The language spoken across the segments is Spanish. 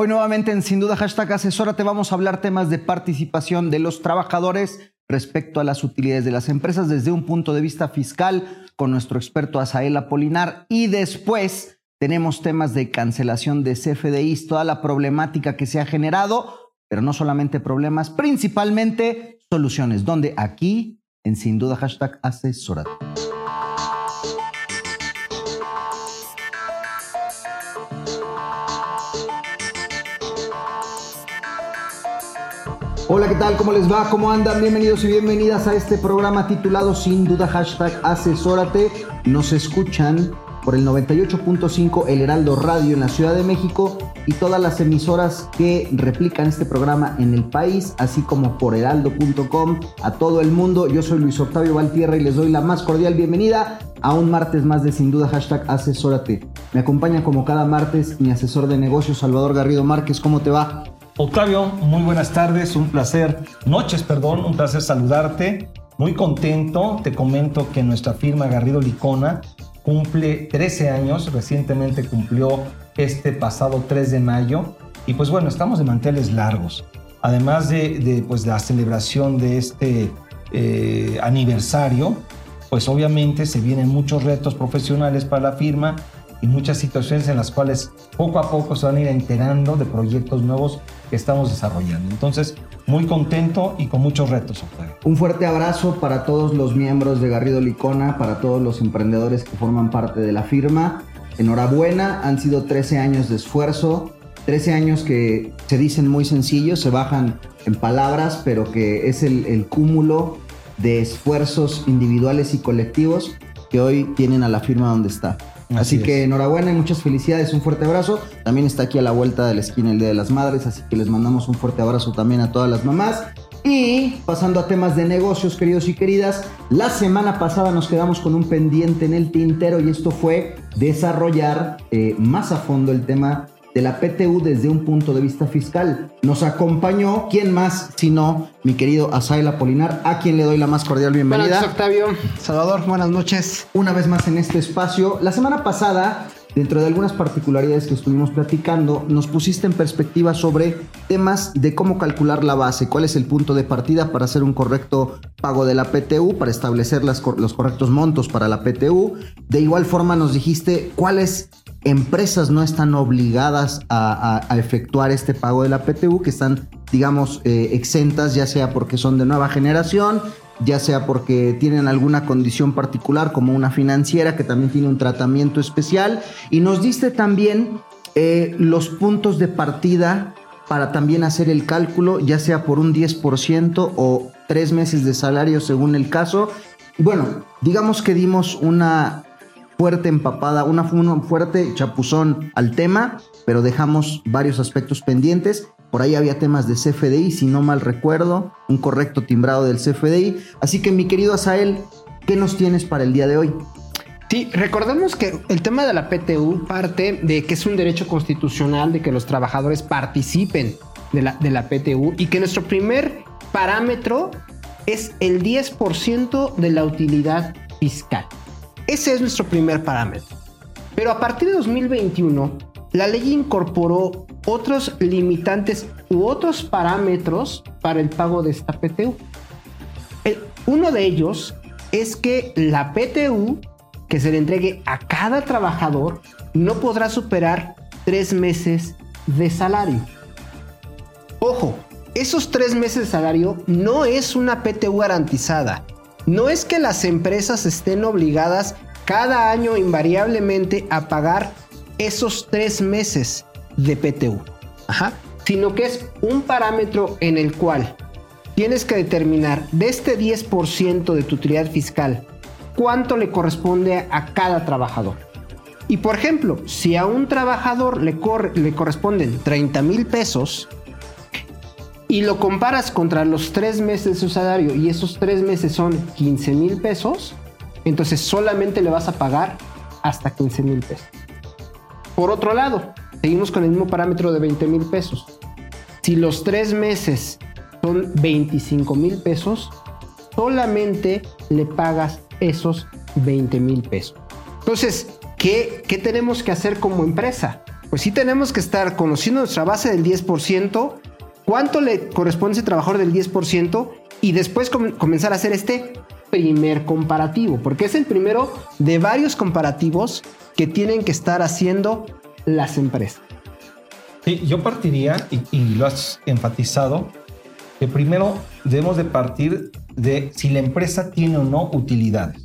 Hoy nuevamente en Sin Duda Hashtag Asesórate vamos a hablar temas de participación de los trabajadores respecto a las utilidades de las empresas desde un punto de vista fiscal con nuestro experto Asael Apolinar. Y después tenemos temas de cancelación de CFDIs, toda la problemática que se ha generado, pero no solamente problemas, principalmente soluciones, donde aquí en Sin Duda Hashtag Asesórate. Hola, ¿qué tal? ¿Cómo les va? ¿Cómo andan? Bienvenidos y bienvenidas a este programa titulado Sin Duda Hashtag Asesórate. Nos escuchan por el 98.5 El Heraldo Radio en la Ciudad de México y todas las emisoras que replican este programa en el país, así como por heraldo.com a todo el mundo. Yo soy Luis Octavio Valtierra y les doy la más cordial bienvenida a un martes más de Sin Duda Hashtag Asesórate. Me acompaña como cada martes mi asesor de negocios Salvador Garrido Márquez. ¿Cómo te va? Octavio, muy buenas tardes, un placer, noches, perdón, un placer saludarte. Muy contento, te comento que nuestra firma Garrido Licona cumple 13 años, recientemente cumplió este pasado 3 de mayo y pues bueno, estamos de manteles largos. Además de, pues, la celebración de este eh, aniversario, pues obviamente se vienen muchos retos profesionales para la firma y muchas situaciones en las cuales poco a poco se van a ir enterando de proyectos nuevos que estamos desarrollando. Entonces, muy contento y con muchos retos. Un fuerte abrazo para todos los miembros de Garrido Licona, para todos los emprendedores que forman parte de la firma. Enhorabuena, han sido 13 años de esfuerzo, 13 años que se dicen muy sencillos, se bajan en palabras, pero que es el cúmulo de esfuerzos individuales y colectivos que hoy tienen a la firma donde está. Así, que enhorabuena y muchas felicidades, un fuerte abrazo. También está aquí a la vuelta de la esquina el Día de las Madres, así que les mandamos un fuerte abrazo también a todas las mamás. Y pasando a temas de negocios, queridos y queridas, la semana pasada nos quedamos con un pendiente en el tintero y esto fue desarrollar eh, más a fondo el tema de la PTU desde un punto de vista fiscal. Nos acompañó, ¿quién más sino mi querido Asael Apolinar, a quien le doy la más cordial bienvenida. Buenas noches, Octavio. Salvador, buenas noches. Una vez más en este espacio. La semana pasada, dentro de algunas particularidades que estuvimos platicando, nos pusiste en perspectiva sobre temas de cómo calcular la base, cuál es el punto de partida para hacer un correcto pago de la PTU, para establecer las, los correctos montos para la PTU. De igual forma nos dijiste cuáles empresas no están obligadas a, efectuar este pago de la PTU, que están, digamos, eh, exentas, ya sea porque son de nueva generación, ya sea porque tienen alguna condición particular, como una financiera que también tiene un tratamiento especial. Y nos diste también eh, los puntos de partida para también hacer el cálculo, ya sea por un 10% o tres meses de salario según el caso. Bueno, digamos que dimos una fuerte empapada, una, un fuerte chapuzón al tema, pero dejamos varios aspectos pendientes. Por ahí había temas de CFDI, si no mal recuerdo, un correcto timbrado del CFDI. Así que mi querido Asael, ¿qué nos tienes para el día de hoy? Sí, recordemos que el tema de la PTU parte de que es un derecho constitucional de que los trabajadores participen de la, de la PTU y que nuestro primer parámetro es el 10% de la utilidad fiscal. Ese es nuestro primer parámetro. Pero a partir de 2021, la ley incorporó otros limitantes u otros parámetros para el pago de esta PTU. uno de ellos es que la PTU que se le entregue a cada trabajador no podrá superar tres meses de salario. Ojo, esos tres meses de salario no es una PTU garantizada no es que las empresas estén obligadas cada año invariablemente a pagar esos tres meses de PTU, Ajá. sino que es un parámetro en el cual tienes que determinar de este 10% de tu utilidad fiscal cuánto le corresponde a cada trabajador. Y por ejemplo, si a un trabajador le, le corresponden 30 mil pesos y lo comparas contra los tres meses de su salario y esos tres meses son 15 mil pesos, entonces solamente le vas a pagar hasta 15 mil pesos. Por otro lado, seguimos con el mismo parámetro de 20 mil pesos. Si los tres meses son 25 mil pesos, solamente le pagas esos 20 mil pesos. Entonces, ¿qué, ¿qué tenemos que hacer como empresa? Pues sí tenemos que estar conociendo nuestra base del 10%, cuánto le corresponde a ese trabajador del 10% y después comenzar a hacer este primer comparativo, porque es el primero de varios comparativos que tienen que estar haciendo las empresas. Sí, yo partiría, y, y lo has enfatizado, que primero debemos de partir de si la empresa tiene o no utilidades.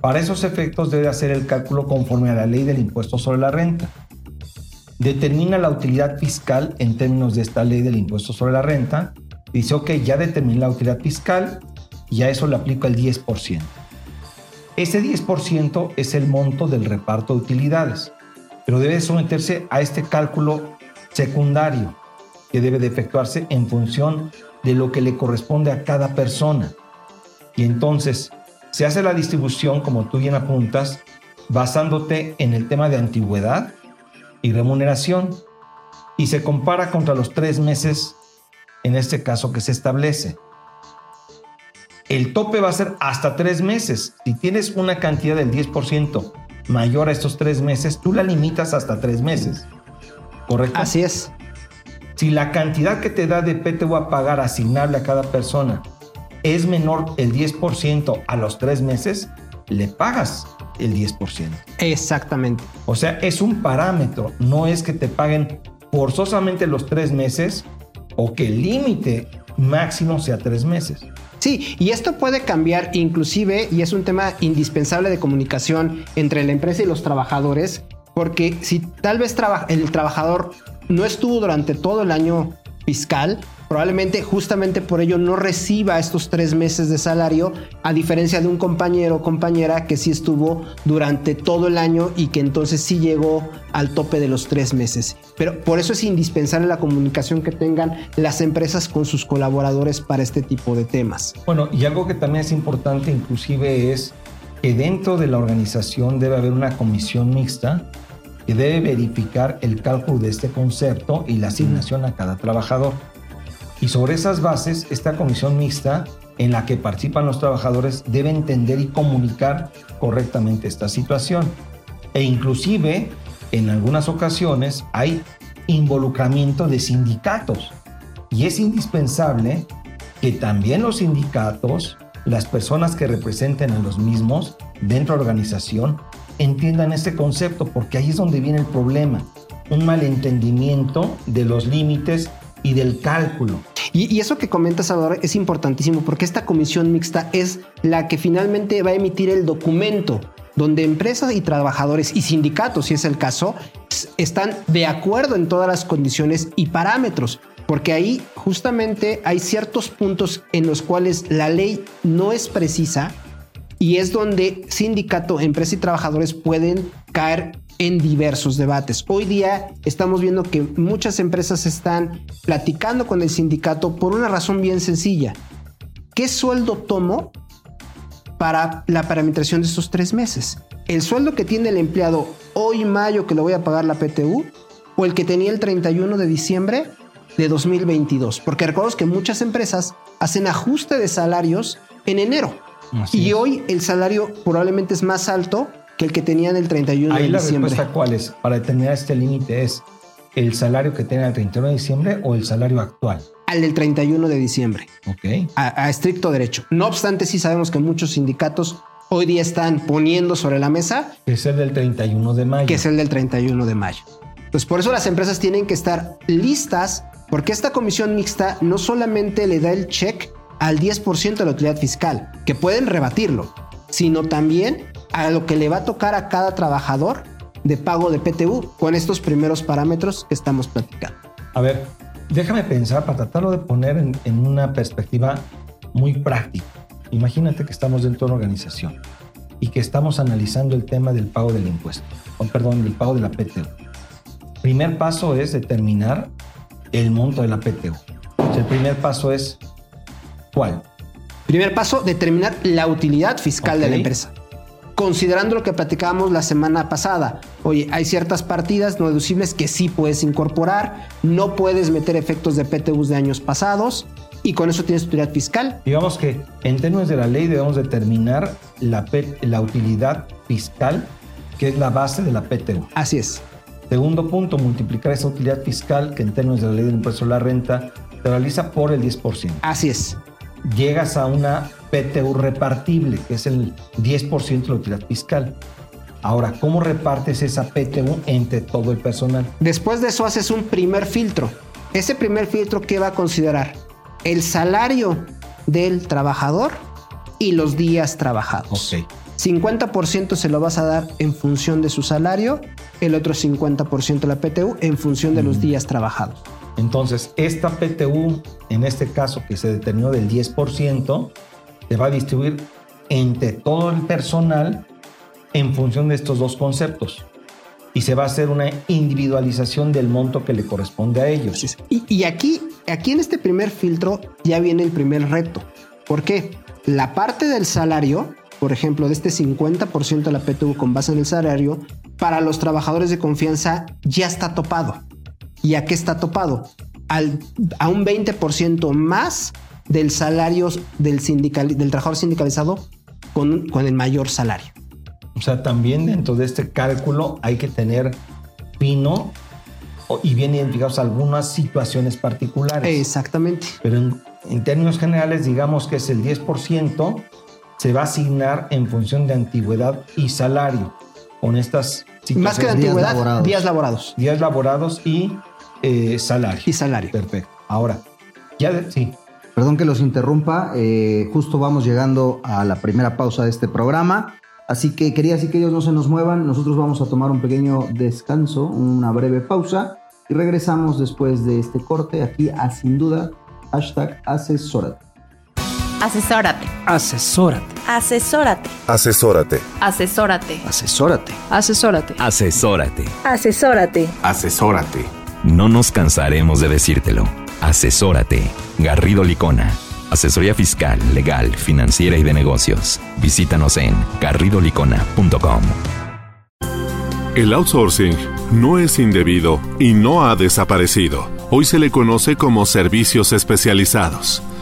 Para esos efectos debe hacer el cálculo conforme a la ley del impuesto sobre la renta. Determina la utilidad fiscal en términos de esta ley del impuesto sobre la renta. Dice, ok, ya determiné la utilidad fiscal y a eso le aplica el 10%. Ese 10% es el monto del reparto de utilidades, pero debe someterse a este cálculo secundario que debe de efectuarse en función de lo que le corresponde a cada persona. Y entonces se hace la distribución, como tú bien apuntas, basándote en el tema de antigüedad y remuneración, y se compara contra los tres meses, en este caso que se establece. El tope va a ser hasta tres meses. Si tienes una cantidad del 10% mayor a estos tres meses, tú la limitas hasta tres meses. ¿Correcto? Así es. Si la cantidad que te da de PTU a pagar asignable a cada persona es menor el 10% a los tres meses, le pagas el 10%. Exactamente. O sea, es un parámetro, no es que te paguen forzosamente los tres meses o que el límite máximo sea tres meses. Sí, y esto puede cambiar inclusive, y es un tema indispensable de comunicación entre la empresa y los trabajadores, porque si tal vez el trabajador no estuvo durante todo el año fiscal, probablemente justamente por ello no reciba estos tres meses de salario, a diferencia de un compañero o compañera que sí estuvo durante todo el año y que entonces sí llegó al tope de los tres meses. Pero por eso es indispensable la comunicación que tengan las empresas con sus colaboradores para este tipo de temas. Bueno, y algo que también es importante inclusive es que dentro de la organización debe haber una comisión mixta que debe verificar el cálculo de este concepto y la asignación a cada trabajador. Y sobre esas bases, esta comisión mixta en la que participan los trabajadores debe entender y comunicar correctamente esta situación. E inclusive, en algunas ocasiones, hay involucramiento de sindicatos. Y es indispensable que también los sindicatos, las personas que representen a los mismos dentro de la organización, entiendan este concepto, porque ahí es donde viene el problema, un malentendimiento de los límites y del cálculo. Y, eso que comenta Salvador es importantísimo porque esta comisión mixta es la que finalmente va a emitir el documento donde empresas y trabajadores y sindicatos, si es el caso, están de acuerdo en todas las condiciones y parámetros, porque ahí justamente hay ciertos puntos en los cuales la ley no es precisa y es donde sindicato, empresa y trabajadores pueden caer en diversos debates. Hoy día estamos viendo que muchas empresas están platicando con el sindicato por una razón bien sencilla. ¿Qué sueldo tomo para la parametración de estos tres meses? ¿El sueldo que tiene el empleado hoy mayo que lo voy a pagar la PTU o el que tenía el 31 de diciembre de 2022? Porque recordemos que muchas empresas hacen ajuste de salarios en enero y hoy el salario probablemente es más alto que el que tenían el 31 de diciembre. Ahí la respuesta cuál es para determinar este límite es el salario que tenía el 31 de diciembre o el salario actual. Al del 31 de diciembre. Ok. A, estricto derecho. No obstante, sí sabemos que muchos sindicatos hoy día están poniendo sobre la mesa. Que es el del 31 de mayo. Que es el del 31 de mayo. Pues por eso las empresas tienen que estar listas porque esta comisión mixta no solamente le da el check al 10% de la utilidad fiscal, que pueden rebatirlo, sino también a lo que le va a tocar a cada trabajador de pago de PTU con estos primeros parámetros que estamos platicando. A ver, déjame pensar para tratarlo de poner en, en una perspectiva muy práctica. Imagínate que estamos dentro de una organización y que estamos analizando el tema del pago del impuesto, o perdón, del pago de la PTU. Primer paso es determinar el monto de la PTU. El primer paso es ¿cuál? Primer paso, determinar la utilidad fiscal de la empresa. Considerando lo que platicábamos la semana pasada. Oye, hay ciertas partidas no deducibles que sí puedes incorporar, no puedes meter efectos de PTUs de años pasados y con eso tienes utilidad fiscal. Digamos que en términos de la ley debemos determinar la, la utilidad fiscal, que es la base de la PTU. Así es. Segundo punto, multiplicar esa utilidad fiscal que en términos de la ley del impuesto a la renta se realiza por el 10%. Así es. Llegas a una PTU repartible, que es el 10% de la utilidad fiscal. Ahora, ¿cómo repartes esa PTU entre todo el personal? Después de eso haces un primer filtro. Ese primer filtro, ¿qué va a considerar? El salario del trabajador y los días trabajados. Ok. 50% se lo vas a dar en función de su salario, el otro 50% la PTU en función de los días trabajados. Entonces, esta PTU, en este caso que se determinó del 10%, se va a distribuir entre todo el personal en función de estos dos conceptos. Y se va a hacer una individualización del monto que le corresponde a ellos. Y, aquí, aquí en este primer filtro ya viene el primer reto. ¿Por qué? La parte del salario, por ejemplo, de este 50% de la PTU con base en el salario, para los trabajadores de confianza ya está topado. ¿Y a qué está topado? A un 20% más del salario del, sindical, del trabajador sindicalizado con, con el mayor salario. O sea, también dentro de este cálculo hay que tener fino y bien identificados algunas situaciones particulares. Exactamente. Pero en, en términos generales, digamos que es el 10%, se va a asignar en función de antigüedad y salario. Con estas Más que de situaciones, días antigüedad, laborados. días laborados días laborados y eh, salario. y salario. Perfecto. Ahora, ya de- sí. Perdón que los interrumpa, eh, justo vamos llegando a la primera pausa de este programa, así que quería así que ellos no se nos muevan, nosotros vamos a tomar un pequeño descanso, una breve pausa y regresamos después de este corte aquí a sin duda hashtag asesórate. Asesórate. Asesórate. Asesórate. Asesórate. Asesórate. Asesórate. Asesórate. Asesórate. Asesórate. Asesórate. No nos cansaremos de decírtelo. Asesórate. Garrido Licona. Asesoría fiscal, legal, financiera y de negocios. Visítanos en garridolicona.com. El outsourcing no es indebido y no ha desaparecido. Hoy se le conoce como servicios especializados.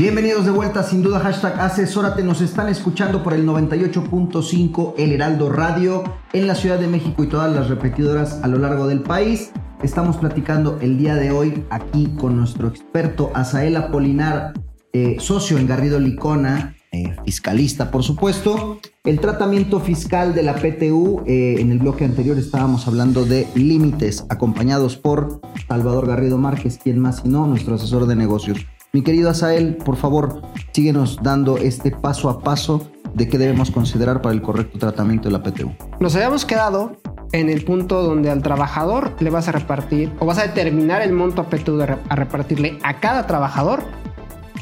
Bienvenidos de vuelta, sin duda, hashtag asesórate. Nos están escuchando por el 98.5 El Heraldo Radio en la Ciudad de México y todas las repetidoras a lo largo del país. Estamos platicando el día de hoy aquí con nuestro experto Asael Apolinar, eh, socio en Garrido Licona, eh, fiscalista por supuesto. El tratamiento fiscal de la PTU, eh, en el bloque anterior estábamos hablando de límites, acompañados por Salvador Garrido Márquez, quien más y no, nuestro asesor de negocios. Mi querido Asael, por favor, síguenos dando este paso a paso de qué debemos considerar para el correcto tratamiento de la PTU. Nos habíamos quedado en el punto donde al trabajador le vas a repartir o vas a determinar el monto a PTU de re- a repartirle a cada trabajador,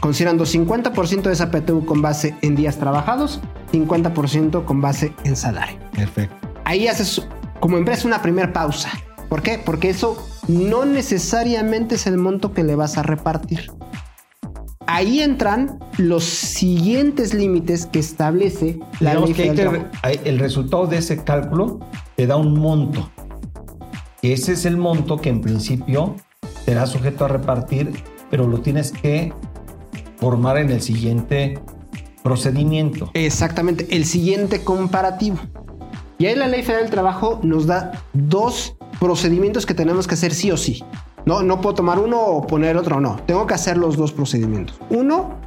considerando 50% de esa PTU con base en días trabajados, 50% con base en salario. Perfecto. Ahí haces como empresa una primera pausa. ¿Por qué? Porque eso no necesariamente es el monto que le vas a repartir. Ahí entran los siguientes límites que establece la ley que del el resultado de ese cálculo te da un monto. Ese es el monto que en principio será sujeto a repartir, pero lo tienes que formar en el siguiente procedimiento. Exactamente, el siguiente comparativo. Y ahí la Ley Federal del Trabajo nos da dos procedimientos que tenemos que hacer sí o sí. No, no puedo tomar uno o poner otro, no. Tengo que hacer los dos procedimientos. Uno,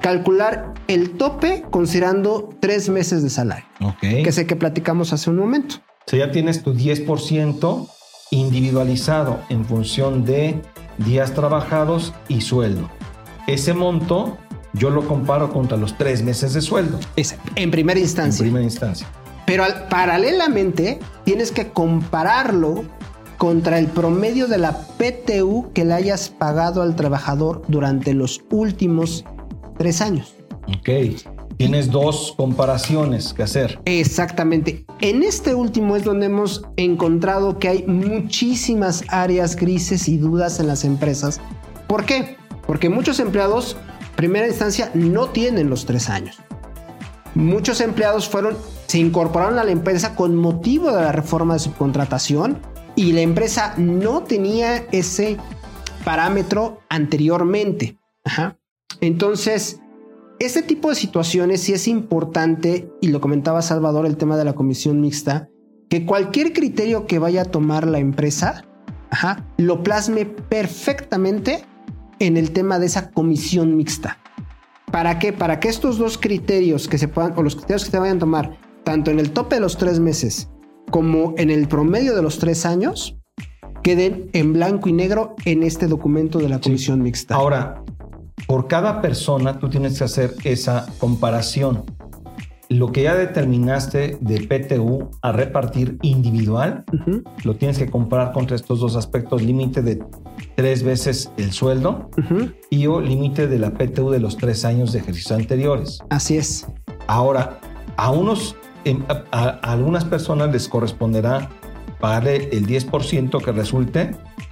calcular el tope considerando tres meses de salario, Ok. que sé que platicamos hace un momento. O sea, ya tienes tu 10% individualizado en función de días trabajados y sueldo. Ese monto yo lo comparo contra los tres meses de sueldo Es en primera en instancia. primera instancia. Pero al- paralelamente tienes que compararlo contra el promedio de la PTU que le hayas pagado al trabajador durante los últimos tres años. Ok. Tienes dos comparaciones que hacer. Exactamente. En este último es donde hemos encontrado que hay muchísimas áreas grises y dudas en las empresas. ¿Por qué? Porque muchos empleados, primera instancia, no tienen los tres años. Muchos empleados fueron, se incorporaron a la empresa con motivo de la reforma de subcontratación y la empresa no tenía ese parámetro anteriormente. Ajá. Entonces, este tipo de situaciones sí es importante, y lo comentaba Salvador, el tema de la comisión mixta, que cualquier criterio que vaya a tomar la empresa, ajá, lo plasme perfectamente en el tema de esa comisión mixta. ¿Para qué? Para que estos dos criterios que se puedan, o los criterios que se vayan a tomar, tanto en el tope de los tres meses como en el promedio de los tres años, queden en blanco y negro en este documento de la comisión mixta. Ahora, por cada persona tú tienes que hacer esa comparación. Lo que ya determinaste de PTU a repartir individual, lo tienes que comparar contra estos dos aspectos, límite de tres veces el sueldo y o límite de la PTU de los tres años de ejercicio anteriores. Así es. Ahora, a unos, a, algunas personas les corresponderá pagarle el 10% que resulte,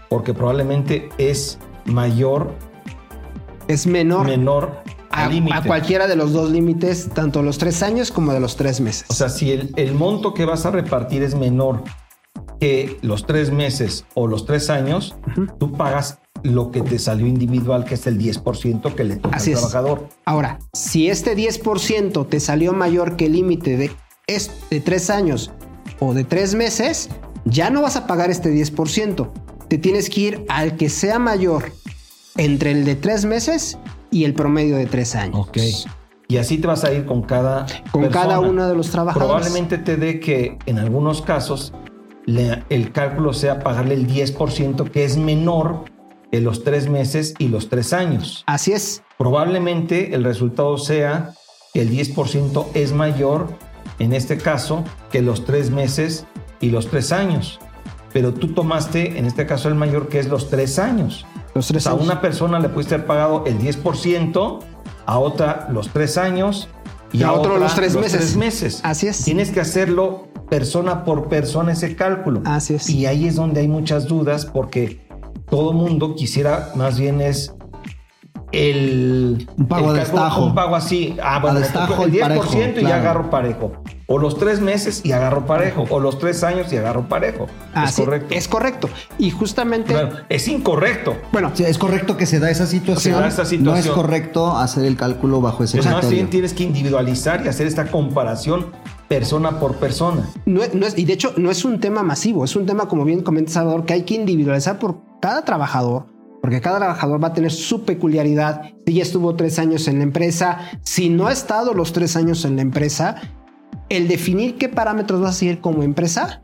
porque probablemente es mayor, Es menor menor a, a cualquiera de los dos límites, tanto los tres años como de los tres meses. O sea, si el, el monto que vas a repartir es menor que los tres meses o los tres años, tú pagas lo que te salió individual, que es el 10% que le toca Así al es. trabajador. Ahora, si este 10% te salió mayor que el límite de, es- de tres años o de tres meses, ya no vas a pagar este 10%. Te tienes que ir al que sea mayor entre el de tres meses y el promedio de tres años. Ok. Y así te vas a ir con cada Con persona. cada uno de los trabajadores. Probablemente te dé que en algunos casos le- el cálculo sea pagarle el 10% que es menor que los tres meses y los tres años. Así es. Probablemente el resultado sea que el 10% es mayor en este caso que los tres meses y los tres años. Pero tú tomaste en este caso el mayor que es los tres años. Los tres O sea, a años. una persona le pudiste haber pagado el 10%, a otra los tres años y, Y a otro otra los tres meses. tres meses. Así es. Tienes que hacerlo persona por persona ese cálculo. Así es. Y ahí es donde hay muchas dudas porque todo mundo quisiera más bien es el Un pago el a destajo. un pago así, ah, bueno, A me destajo el y 10% parejo, y ya agarro parejo. O los tres meses y agarro parejo. O los tres años y agarro parejo. Es correcto. Es correcto. Y justamente, Bueno, es incorrecto. bueno, Sí, es correcto que se da esa situación. Se da esa No es situación. correcto hacer el cálculo bajo ese Pues más bien tienes que individualizar y hacer esta comparación persona por persona. no es, y de hecho no es un tema masivo, es un tema, como bien comenta Salvador, que hay que individualizar por cada trabajador, porque cada trabajador va a tener su peculiaridad. Si ya estuvo tres años en la empresa, si no ha estado los tres años en la empresa, el definir qué parámetros vas a seguir como empresa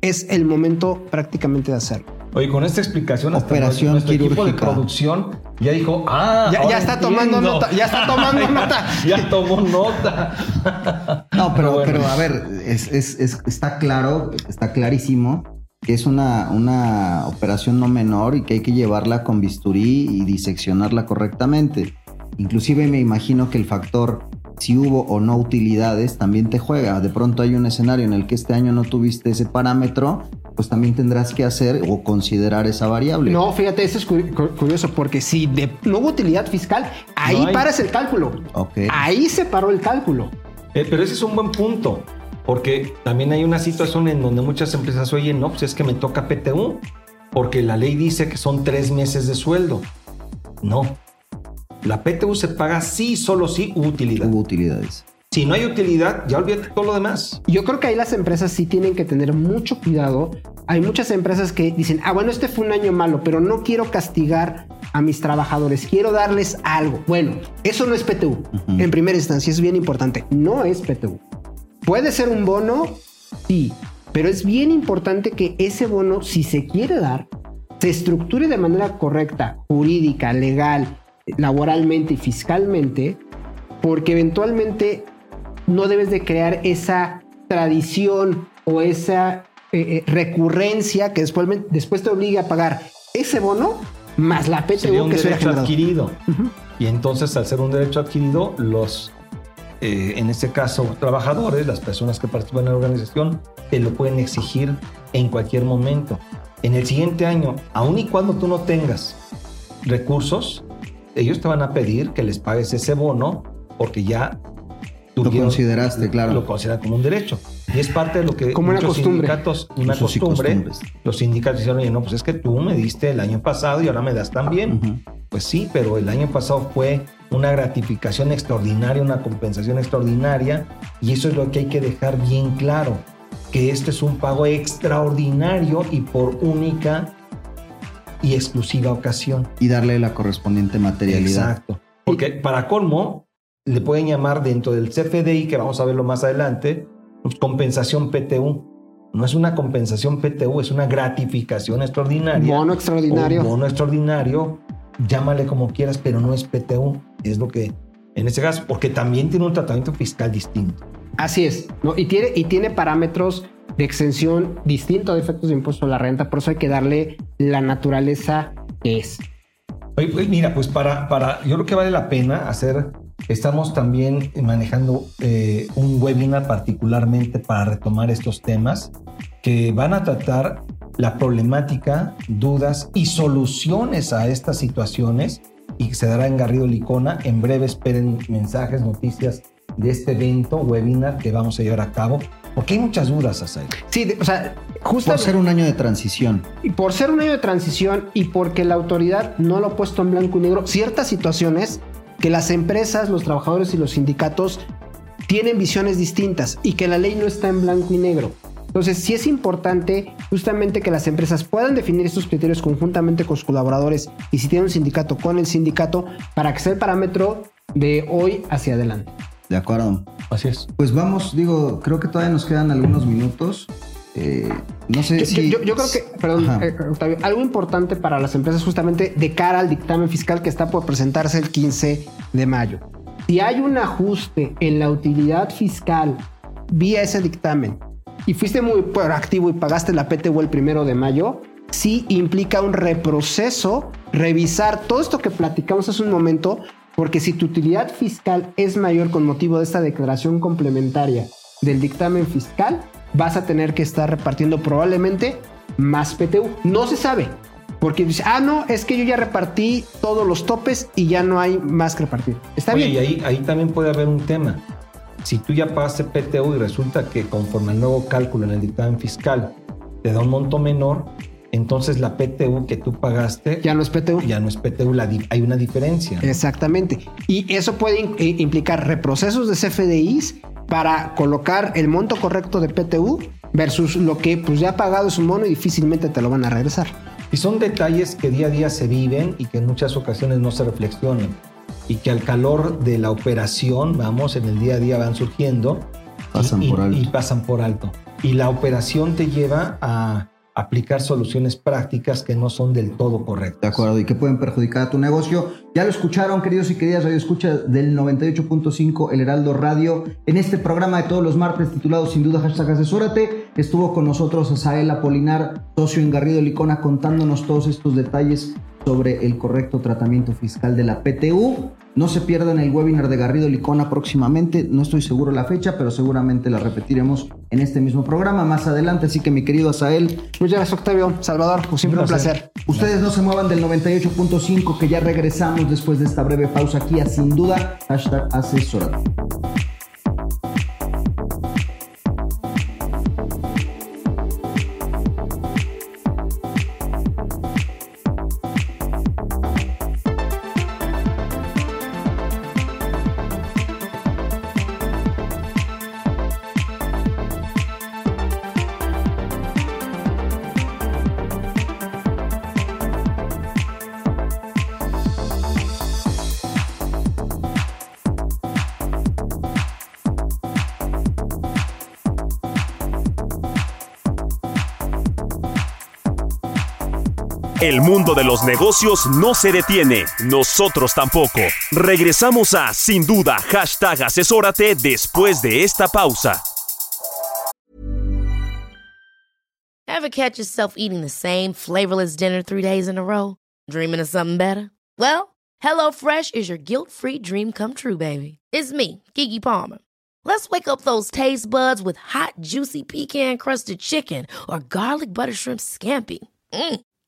es el momento prácticamente de hacerlo. Oye, con esta explicación, hasta Operación nuestro equipo de quirúrgica. producción ya dijo, ah, Ya- ya está tomando entiendo". nota, ya está tomando nota. ya tomó nota. No, pero, bueno. pero a ver, es- es- es- está claro, está clarísimo que es una, una operación no menor y que hay que llevarla con bisturí y diseccionarla correctamente. Inclusive me imagino que el factor si hubo o no utilidades también te juega. De pronto hay un escenario en el que este año no tuviste ese parámetro, pues también tendrás que hacer o considerar esa variable. No, fíjate, eso es curi- cu- curioso, porque si de- no hubo utilidad fiscal, ahí No paras el cálculo. Ok. Ahí se paró el cálculo. Eh, pero ese es un buen punto, porque también hay una situación en donde muchas empresas, oye, no, pues es que me toca PTU, porque la ley dice que son tres meses de sueldo. No. La PTU se paga sí, solo sí, hubo utilidad. Hubo utilidades. Si no hay utilidad, ya olvídate todo lo demás. Yo creo que ahí las empresas sí tienen que tener mucho cuidado. Hay muchas empresas que dicen, ah, bueno, este fue un año malo, pero no quiero castigar a mis trabajadores, quiero darles algo. Bueno, eso no es PTU. En primera instancia es bien importante, no es PTU. Puede ser un bono, sí, pero es bien importante que ese bono, si se quiere dar, se estructure de manera correcta, jurídica, legal, laboralmente y fiscalmente, porque eventualmente no debes de crear esa tradición o esa eh, eh, recurrencia que después, después te obligue a pagar ese bono más la PTU Sería un que se haya derecho adquirido. Y entonces, al ser un derecho adquirido, los, eh, en este caso, trabajadores, las personas que participan en la organización, te lo pueden exigir en cualquier momento. En el siguiente año, aun y cuando tú no tengas recursos, ellos te van a pedir que les pagues ese bono porque ya Lo consideraste, claro. Lo consideran como un derecho. Y es parte de lo que Como una muchos costumbre. sindicatos, una Usos costumbre, los sindicatos dicen, oye, no, pues es que tú me diste el año pasado y ahora me das también. Pues sí, pero el año pasado fue una gratificación extraordinaria, una compensación extraordinaria, y eso es lo que hay que dejar bien claro, que este es un pago extraordinario y por única y exclusiva ocasión. Y darle la correspondiente materialidad. Exacto. Porque para colmo, le pueden llamar dentro del CFDI, que vamos a verlo más adelante, pues, compensación PTU. No es una compensación PTU, es una gratificación extraordinaria. Bono extraordinario. Bono extraordinario, llámale como quieras, pero no es PTU. Es lo que, en este caso, porque también tiene un tratamiento fiscal distinto. Así es, ¿no? Y tiene, y tiene parámetros de exención distinto de efectos de impuesto a la renta, por eso hay que darle la naturaleza que es. Oye, pues, mira, pues para, para, yo creo que vale la pena hacer, estamos también manejando eh, un webinar particularmente para retomar estos temas que van a tratar la problemática, dudas y soluciones a estas situaciones y que se dará en Garrido Licona. En breve esperen mensajes, noticias de este evento, webinar que vamos a llevar a cabo, porque hay muchas dudas, Asael. Sí, de- o sea, Por justo ser un año de transición. y por ser un año de transición y porque la autoridad no lo ha puesto en blanco y negro, ciertas situaciones que las empresas, los trabajadores y los sindicatos tienen visiones distintas y que la ley no está en blanco y negro. Entonces, sí es importante justamente que las empresas puedan definir estos criterios conjuntamente con sus colaboradores y si tienen un sindicato con el sindicato para que sea el parámetro de hoy hacia adelante. De acuerdo. Así es. Pues vamos, digo, creo que todavía nos quedan algunos minutos. Eh, no sé Yo, si. yo- yo creo que, perdón, eh, Octavio, algo importante para las empresas justamente de cara al dictamen fiscal que está por presentarse el 15 de mayo. Si hay un ajuste en la utilidad fiscal vía ese dictamen y fuiste muy proactivo y pagaste la PTU el primero de mayo, sí implica un reproceso, revisar todo esto que platicamos hace un momento, porque si tu utilidad fiscal es mayor con motivo de esta declaración complementaria del dictamen fiscal, vas a tener que estar repartiendo probablemente más PTU. No se sabe. Porque dice, ah, no, es que yo ya repartí todos los topes y ya no hay más que repartir. Está Oye, bien. y ahí, ahí también puede haber un tema. Si tú ya pagaste PTU y resulta que conforme al nuevo cálculo en el dictamen fiscal te da un monto menor, entonces la PTU que tú pagaste Ya no es PTU. ya no es PTU, la hay una diferencia. Exactamente. Y eso puede eh, implicar reprocesos de CFDIs para colocar el monto correcto de PTU versus lo que pues ya ha pagado es un mono y difícilmente te lo van a regresar. Y son detalles que día a día se viven y que en muchas ocasiones no se reflexionan. Y que al calor de la operación, vamos, en el día a día van surgiendo. Pasan y- por alto. Y pasan por alto. Y la operación te lleva a aplicar soluciones prácticas que no son del todo De correctas. acuerdo, y que pueden perjudicar a tu negocio. Ya lo escucharon, queridos y queridas Radio Escucha del 98.5 El Heraldo Radio. En este programa de todos los martes titulado Sin duda hashtag asesórate, estuvo con nosotros Asael Apolinar, socio en Garrido Licona, contándonos todos estos detalles sobre el correcto tratamiento fiscal de la PTU. No se pierdan el webinar de Garrido Licona próximamente. No estoy seguro la fecha, pero seguramente la repetiremos en este mismo programa más adelante. Así que mi querido Asael, Muchas gracias, Octavio. Salvador, como siempre un placer. Ustedes no se muevan del 98.5 que ya regresamos después de esta breve pausa aquí a Sin Duda, hashtag asesorate. El mundo de los negocios no se detiene, nosotros tampoco. Regresamos a Sin Duda, hashtag asesórate después de esta pausa. Ever catch yourself eating the same flavorless dinner three days in a row? Dreaming of something better? Well, HelloFresh is your guilt-free dream come true, baby. It's me, Kiki Palmer. Let's wake up those taste buds with hot, juicy pecan-crusted chicken or garlic butter shrimp scampi. Mm.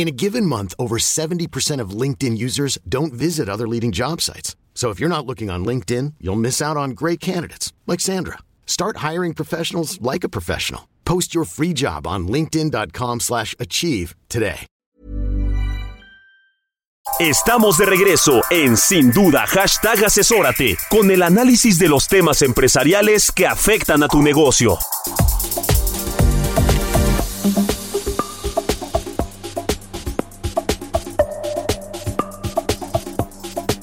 In a given month, over 70% of LinkedIn users don't visit other leading job sites. So if you're not looking on LinkedIn, you'll miss out on great candidates like Sandra. Start hiring professionals like a professional. Post your free job on linkedin.com/achieve today. Estamos de regreso en Sin Duda, hashtag asesórate, con el análisis de los temas empresariales que afectan a tu negocio.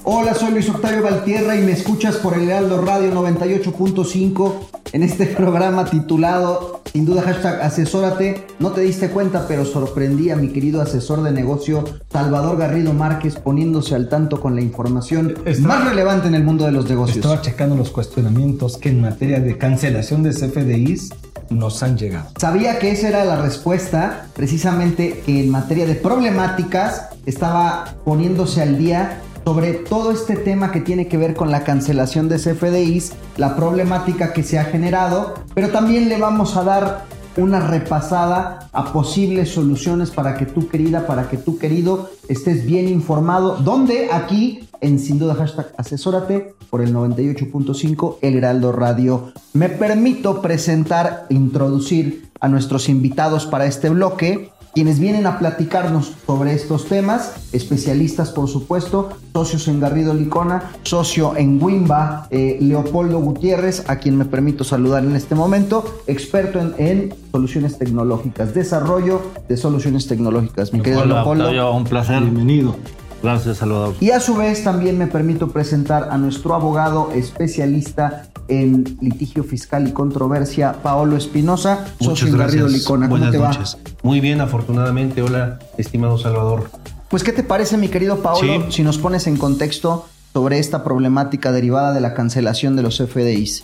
Hola, soy Luis Octavio Valtierra y me escuchas por el Heraldo Radio 98.5 en este programa titulado, sin duda, hashtag asesórate. No te diste cuenta, pero sorprendí a mi querido asesor de negocio Salvador Garrido Márquez poniéndose al tanto con la información Estaba- más relevante en el mundo de los negocios. Estaba checando los cuestionamientos que en materia de cancelación de CFDIs nos han llegado. Sabía que esa era la respuesta, precisamente que en materia de problemáticas estaba poniéndose al día sobre todo este tema que tiene que ver con la cancelación de CFDIs, la problemática que se ha generado, pero también le vamos a dar una repasada a posibles soluciones para que tú querida, para que tú querido estés bien informado, donde aquí en sin duda hashtag asesórate por el 98.5 El Heraldo Radio. Me permito presentar, introducir a nuestros invitados para este bloque, quienes vienen a platicarnos sobre estos temas, especialistas por supuesto, socios en Garrido Licona, socio en Wimba, eh, Leopoldo Gutiérrez, a quien me permito saludar en este momento, experto en, en soluciones tecnológicas, desarrollo de soluciones tecnológicas. Mi querido Hola, Leopoldo. Octavio, un placer. Bienvenido. Gracias, Salvador. Y a su vez también me permito presentar a nuestro abogado especialista en litigio fiscal y controversia, Paolo Espinosa, socio Garrido gracias. Licona. ¿Cómo Buenas te va? noches. Muy bien, afortunadamente. Hola, estimado Salvador. Pues, ¿qué te parece, mi querido Paolo, Sí. si nos pones en contexto sobre esta problemática derivada de la cancelación de los FDIs?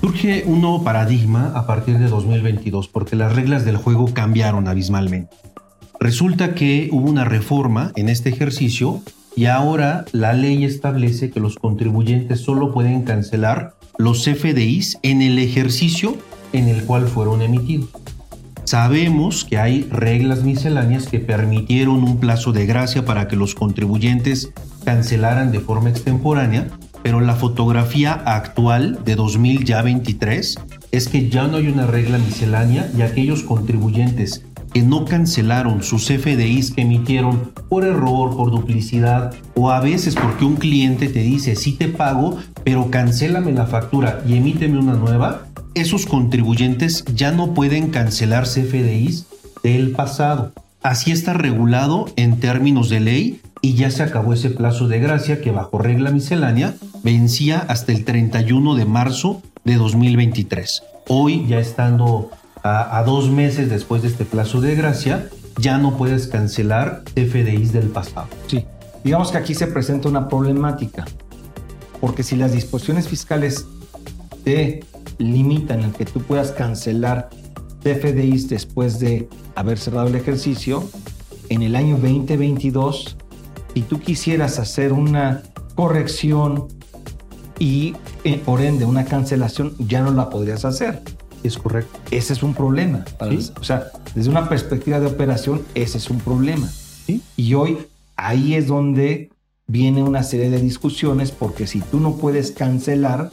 Surge un nuevo paradigma a partir de 2022 porque las reglas del juego cambiaron abismalmente. Resulta que hubo una reforma en este ejercicio y ahora la ley establece que los contribuyentes solo pueden cancelar los FDIs en el ejercicio en el cual fueron emitidos. Sabemos que hay reglas misceláneas que permitieron un plazo de gracia para que los contribuyentes cancelaran de forma extemporánea, pero la fotografía actual de 2023 es que ya no hay una regla miscelánea y aquellos contribuyentes que no cancelaron sus FDIs que emitieron por error, por duplicidad o a veces porque un cliente te dice sí te pago, pero cancélame la factura y emíteme una nueva, esos contribuyentes ya no pueden cancelar CFDIs del pasado. Así está regulado en términos de ley y ya se acabó ese plazo de gracia que bajo regla miscelánea vencía hasta el 31 de marzo de 2023. Hoy ya estando a, a dos meses después de este plazo de gracia, ya no puedes cancelar CFDIs del pasado. Sí, digamos que aquí se presenta una problemática, porque si las disposiciones fiscales te limitan en que tú puedas cancelar CFDIs después de haber cerrado el ejercicio, en el año 2022, si tú quisieras hacer una corrección y eh, por ende una cancelación, ya no la podrías hacer. Es correcto. Ese es un problema. para Sí. las- o sea, desde una perspectiva de operación, ese es un problema. Y hoy ahí es donde viene una serie de discusiones, porque si tú no puedes cancelar,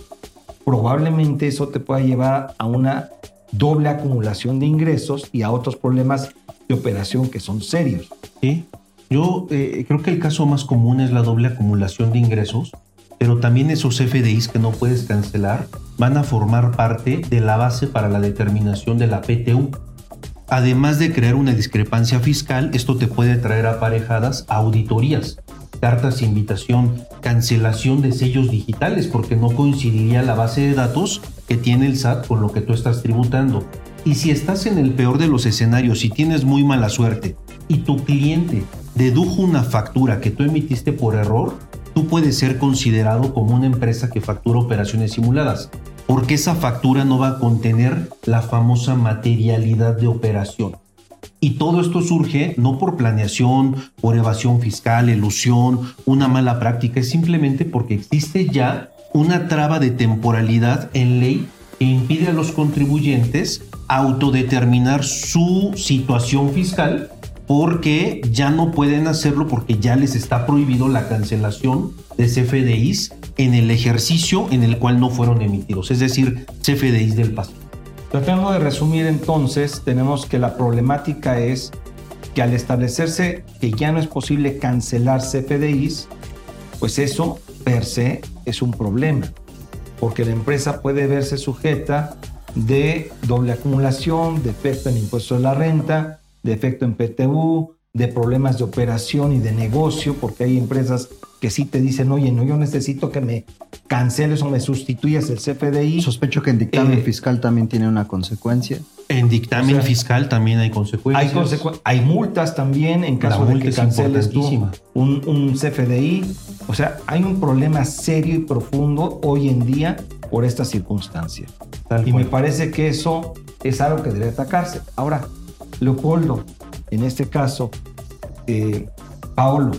probablemente eso te pueda llevar a una doble acumulación de ingresos y a otros problemas de operación que son serios. Sí. Yo eh, creo que el caso más común es la doble acumulación de ingresos, pero también esos FDIs que no puedes cancelar van a formar parte de la base para la determinación de la PTU. Además de crear una discrepancia fiscal, esto te puede traer aparejadas auditorías, cartas invitación, cancelación de sellos digitales, porque no coincidiría la base de datos que tiene el SAT con lo que tú estás tributando. Y si estás en el peor de los escenarios y tienes muy mala suerte y tu cliente dedujo una factura que tú emitiste por error, tú puedes ser considerado como una empresa que factura operaciones simuladas, porque esa factura no va a contener la famosa materialidad de operación. Y todo esto surge no por planeación, por evasión fiscal, elusión, una mala práctica, es simplemente porque existe ya una traba de temporalidad en ley que impide a los contribuyentes autodeterminar su situación fiscal porque ya no pueden hacerlo porque ya les está prohibido la cancelación de CFDIs en el ejercicio en el cual no fueron emitidos, es decir, CFDIs del pasado. Tratando de resumir entonces, tenemos que la problemática es que al establecerse que ya no es posible cancelar CFDIs, pues eso per se es un problema, porque la empresa puede verse sujeta de doble acumulación, defecto en impuesto de la renta, defecto en PTU, de problemas de operación y de negocio, porque hay empresas que sí te dicen, oye, no, yo necesito que me canceles o me sustituyas el CFDI. Sospecho que en dictamen eh, fiscal también tiene una consecuencia. En dictamen fiscal también hay consecuencias. Hay, hay multas también en caso de que canceles tú un, un CFDI. O sea, hay un problema serio y profundo hoy en día por esta circunstancia. y me parece que eso es algo que debe atacarse. Ahora, Leopoldo, en este caso, eh, Paolo,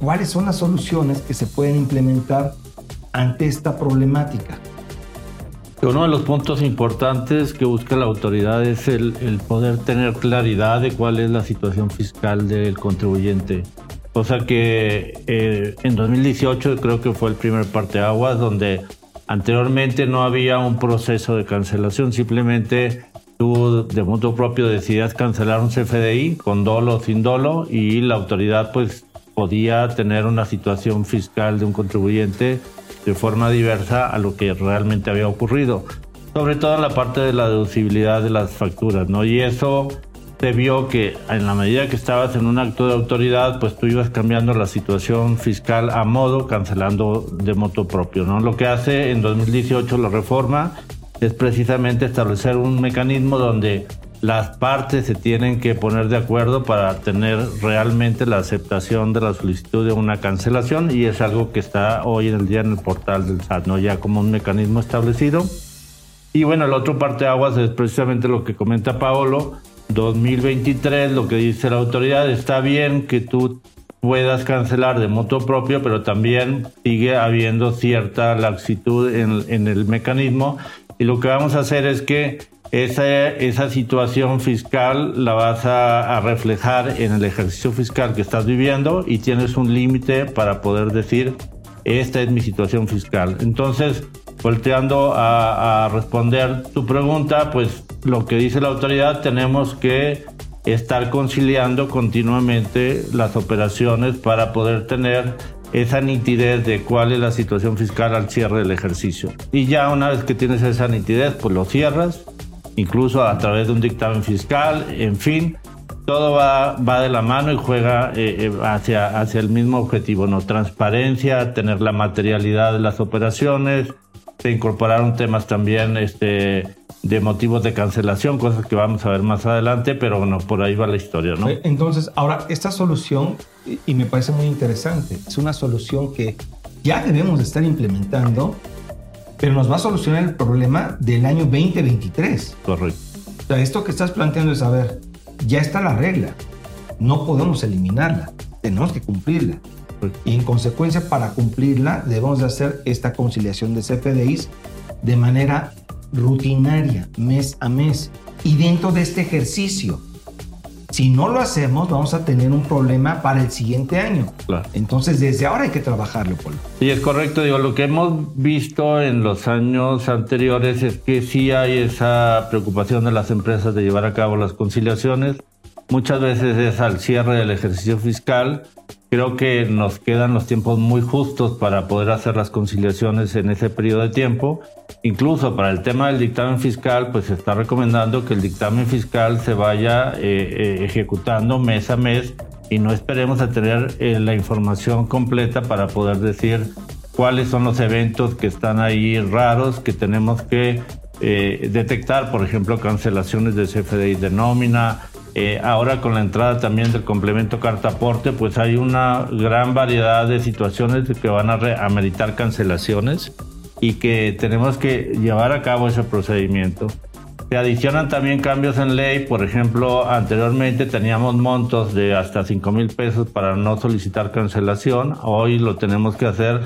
¿cuáles son las soluciones que se pueden implementar ante esta problemática? Uno de los puntos importantes que busca la autoridad es el, poder tener claridad de cuál es la situación fiscal del contribuyente. Cosa que eh, en 2018 creo que fue el primer parteaguas donde anteriormente no había un proceso de cancelación, simplemente tú de modo propio decidías cancelar un CFDI con dolo o sin dolo y la autoridad pues podía tener una situación fiscal de un contribuyente de forma diversa a lo que realmente había ocurrido. Sobre todo en la parte de la deducibilidad de las facturas, ¿no? Y eso se vio que en la medida que estabas en un acto de autoridad, pues tú ibas cambiando la situación fiscal a modo, cancelando de moto propio, ¿no? Lo que hace en 2018 la reforma es precisamente establecer un mecanismo donde las partes se tienen que poner de acuerdo para tener realmente la aceptación de la solicitud de una cancelación y es algo que está hoy en el día en el portal del SAT, ¿no? ya como un mecanismo establecido. Y bueno, el otro parte de aguas es precisamente lo que comenta Paolo. 2023, lo que dice la autoridad, está bien que tú puedas cancelar de moto propio, pero también sigue habiendo cierta laxitud en, en el mecanismo y lo que vamos a hacer es que esa, esa situación fiscal la vas a, reflejar en el ejercicio fiscal que estás viviendo y tienes un límite para poder decir, esta es mi situación fiscal. Entonces, volteando a, a responder tu pregunta, pues lo que dice la autoridad, tenemos que estar conciliando continuamente las operaciones para poder tener esa nitidez de cuál es la situación fiscal al cierre del ejercicio. Y ya una vez que tienes esa nitidez, pues lo cierras, incluso a través de un dictamen fiscal, en fin, todo va, va de la mano y juega eh, eh, hacia, hacia el mismo objetivo, ¿no? Transparencia, tener la materialidad de las operaciones, se incorporaron temas también este, de motivos de cancelación, cosas que vamos a ver más adelante, pero bueno, por ahí va la historia, ¿no? Entonces, ahora, esta solución, y me parece muy interesante, es una solución que ya debemos de estar implementando, pero nos va a solucionar el problema del año 2023. Correcto. O sea, esto que estás planteando es, a ver, ya está la regla, no podemos eliminarla, tenemos que cumplirla. Y en consecuencia, para cumplirla, debemos de hacer esta conciliación de CFDIs de manera rutinaria, mes a mes. Y dentro de este ejercicio, si no lo hacemos, vamos a tener un problema para el siguiente año. Entonces, desde ahora hay que trabajarlo, Polo. Sí, es correcto. Digo, lo que hemos visto en los años anteriores es que sí hay esa preocupación de las empresas de llevar a cabo las conciliaciones. muchas veces es al cierre del ejercicio fiscal. Creo que nos quedan los tiempos muy justos para poder hacer las conciliaciones en ese periodo de tiempo. Incluso para el tema del dictamen fiscal, pues se está recomendando que el dictamen fiscal se vaya eh, eh, ejecutando mes a mes y no esperemos a tener eh, la información completa para poder decir cuáles son los eventos que están ahí raros que tenemos que eh, detectar, por ejemplo, cancelaciones de CFDI de nómina. Eh, ahora con la entrada también del complemento carta aporte, pues hay una gran variedad de situaciones que van a ameritar cancelaciones y que tenemos que llevar a cabo ese procedimiento. Se adicionan también cambios en ley, por ejemplo, anteriormente teníamos montos de hasta 5 mil pesos para no solicitar cancelación, hoy lo tenemos que hacer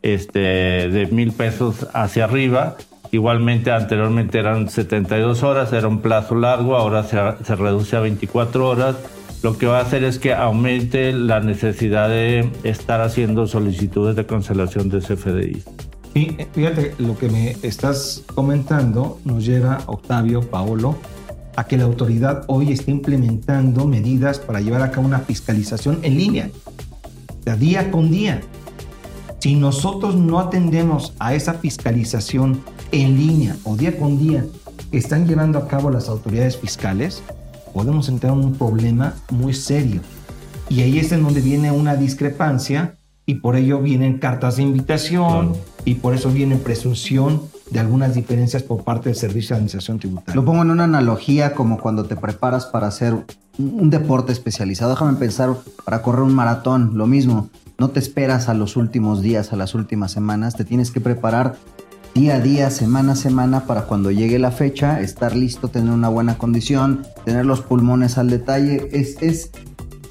este, de mil pesos hacia arriba. Igualmente anteriormente eran 72 horas, era un plazo largo, ahora se, se reduce a 24 horas. Lo que va a hacer es que aumente la necesidad de estar haciendo solicitudes de cancelación de CFDI. Y fíjate, lo que me estás comentando nos lleva, Octavio, Paolo, a que la autoridad hoy está implementando medidas para llevar a cabo una fiscalización en línea, de día con día. Si nosotros no atendemos a esa fiscalización en línea o día con día que están llevando a cabo las autoridades fiscales, podemos entrar en un problema muy serio. Y ahí es en donde viene una discrepancia y por ello vienen cartas de invitación y por eso viene presunción de algunas diferencias por parte del Servicio de Administración Tributaria. Lo pongo en una analogía como cuando te preparas para hacer un- un deporte especializado. Déjame pensar para correr un maratón, lo mismo. No te esperas a los últimos días, a las últimas semanas, te tienes que preparar día a día, semana a semana para cuando llegue la fecha, estar listo, tener una buena condición, tener los pulmones al detalle. Es, es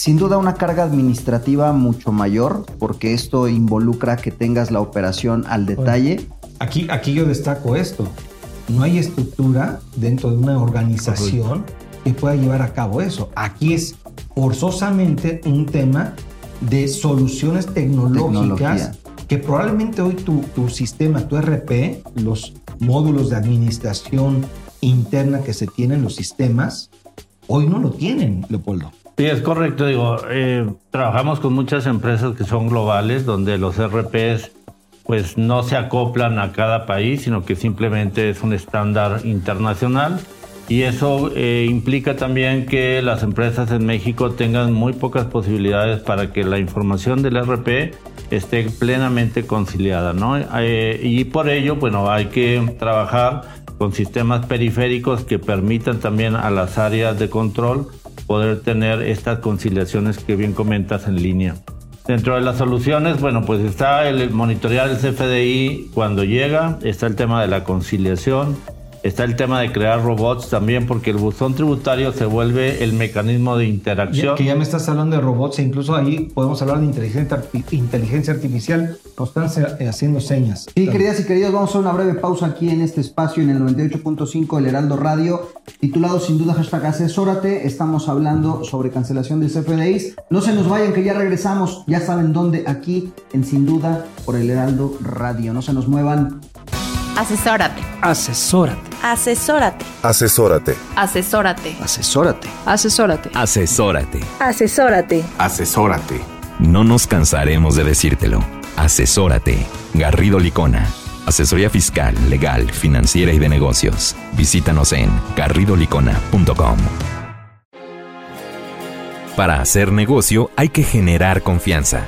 sin duda una carga administrativa mucho mayor porque esto involucra que tengas la operación al detalle. Aquí, aquí yo destaco esto. No hay estructura dentro de una organización que pueda llevar a cabo eso. Aquí es forzosamente un tema de soluciones tecnológicas Tecnología. que probablemente hoy tu, tu sistema, tu RP, los módulos de administración interna que se tienen, los sistemas, hoy no lo tienen, Leopoldo. Sí, es correcto. Digo, eh, trabajamos con muchas empresas que son globales, donde los RPs pues no se acoplan a cada país, sino que simplemente es un estándar internacional. Y eso eh, implica también que las empresas en México tengan muy pocas posibilidades para que la información del RP esté plenamente conciliada, ¿no? Eh, y por ello, bueno, hay que trabajar con sistemas periféricos que permitan también a las áreas de control poder tener estas conciliaciones que bien comentas en línea. Dentro de las soluciones, bueno, pues está el monitorear el CFDI cuando llega, está el tema de la conciliación, está el tema de crear robots también, porque el buzón tributario se vuelve el mecanismo de Ya- interacción. que ya me estás hablando de robots e incluso ahí podemos hablar de inteligencia, arti- inteligencia artificial. Nos están se- haciendo señas. Sí, queridas y queridos, vamos a hacer una breve pausa aquí en este espacio en el 98.5 del Heraldo Radio, titulado sin duda hashtag asesórate. Estamos hablando sobre cancelación del CFDIs. No se nos vayan que ya regresamos, ya saben dónde, aquí en sin duda por el Heraldo Radio. No se nos muevan. Asesórate. Asesórate. Asesórate. Asesórate. Asesórate. Asesórate. Asesórate. Asesórate. Asesórate. Asesórate. No nos cansaremos de decírtelo. Asesórate. Garrido Licona. Asesoría fiscal, legal, financiera y de negocios. Visítanos en garridolicona.com. Para hacer negocio hay que generar confianza.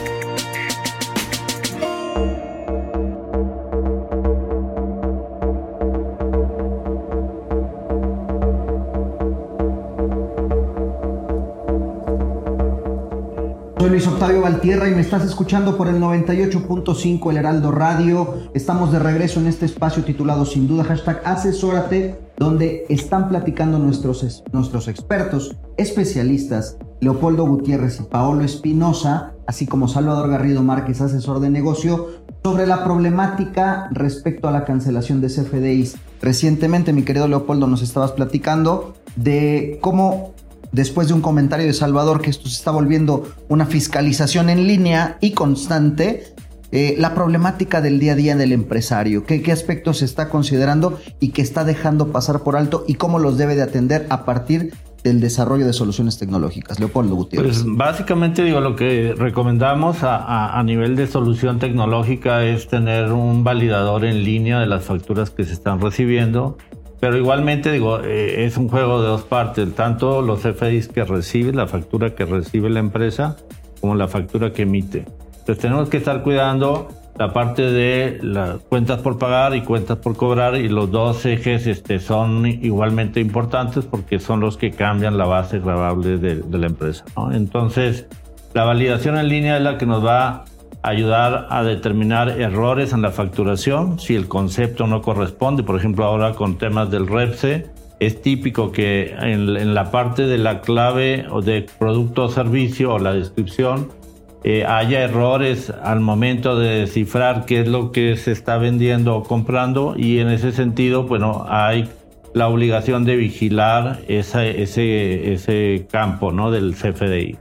Valtierra y me estás escuchando por el 98.5 El Heraldo Radio. Estamos de regreso en este espacio titulado Sin duda hashtag Asesórate, donde están platicando nuestros, nuestros expertos, especialistas, Leopoldo Gutiérrez y Paolo Espinosa, así como Salvador Garrido Márquez, asesor de negocio, sobre la problemática respecto a la cancelación de CFDIs. Recientemente, mi querido Leopoldo, nos estabas platicando de cómo después de un comentario de Salvador que esto se está volviendo una fiscalización en línea y constante, eh, la problemática del día a día del empresario, ¿Qué, aspectos se está considerando y qué está dejando pasar por alto y cómo los debe de atender a partir del desarrollo de soluciones tecnológicas. Leopoldo Gutiérrez. Pues básicamente digo, lo que recomendamos a, a, nivel de solución tecnológica es tener un validador en línea de las facturas que se están recibiendo, pero igualmente digo, eh, es un juego de dos partes, tanto los FDIs que recibe, la factura que recibe la empresa, como la factura que emite. Entonces tenemos que estar cuidando la parte de las cuentas por pagar y cuentas por cobrar y los dos ejes este, son igualmente importantes porque son los que cambian la base grabable de, la empresa. Entonces, la validación en línea es la que nos va ayudar a determinar errores en la facturación, si el concepto no corresponde, por ejemplo ahora con temas del REPSE, es típico que en, en la parte de la clave o de producto o servicio o la descripción, eh, haya errores al momento de descifrar qué es lo que se está vendiendo o comprando y en ese sentido, bueno, hay la obligación de vigilar ese, ese campo ¿no? del CFDI.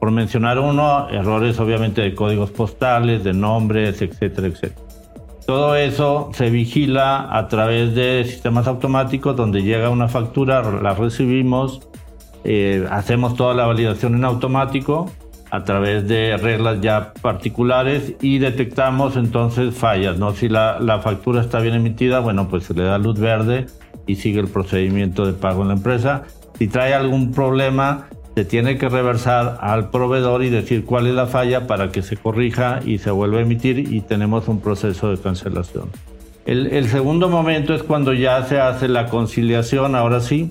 Por mencionar uno, errores obviamente de códigos postales, de nombres, etcétera, etcétera. Todo eso se vigila a través de sistemas automáticos donde llega una factura, la recibimos, eh, hacemos toda la validación en automático a través de reglas ya particulares y detectamos entonces fallas, ¿no? Si la, la, factura está bien emitida, bueno, pues se le da luz verde y sigue el procedimiento de pago en la empresa. Si trae algún problema, se tiene que reversar al proveedor y decir cuál es la falla para que se corrija y se vuelva a emitir y tenemos un proceso de cancelación. El, el segundo momento es cuando ya se hace la conciliación, ahora sí,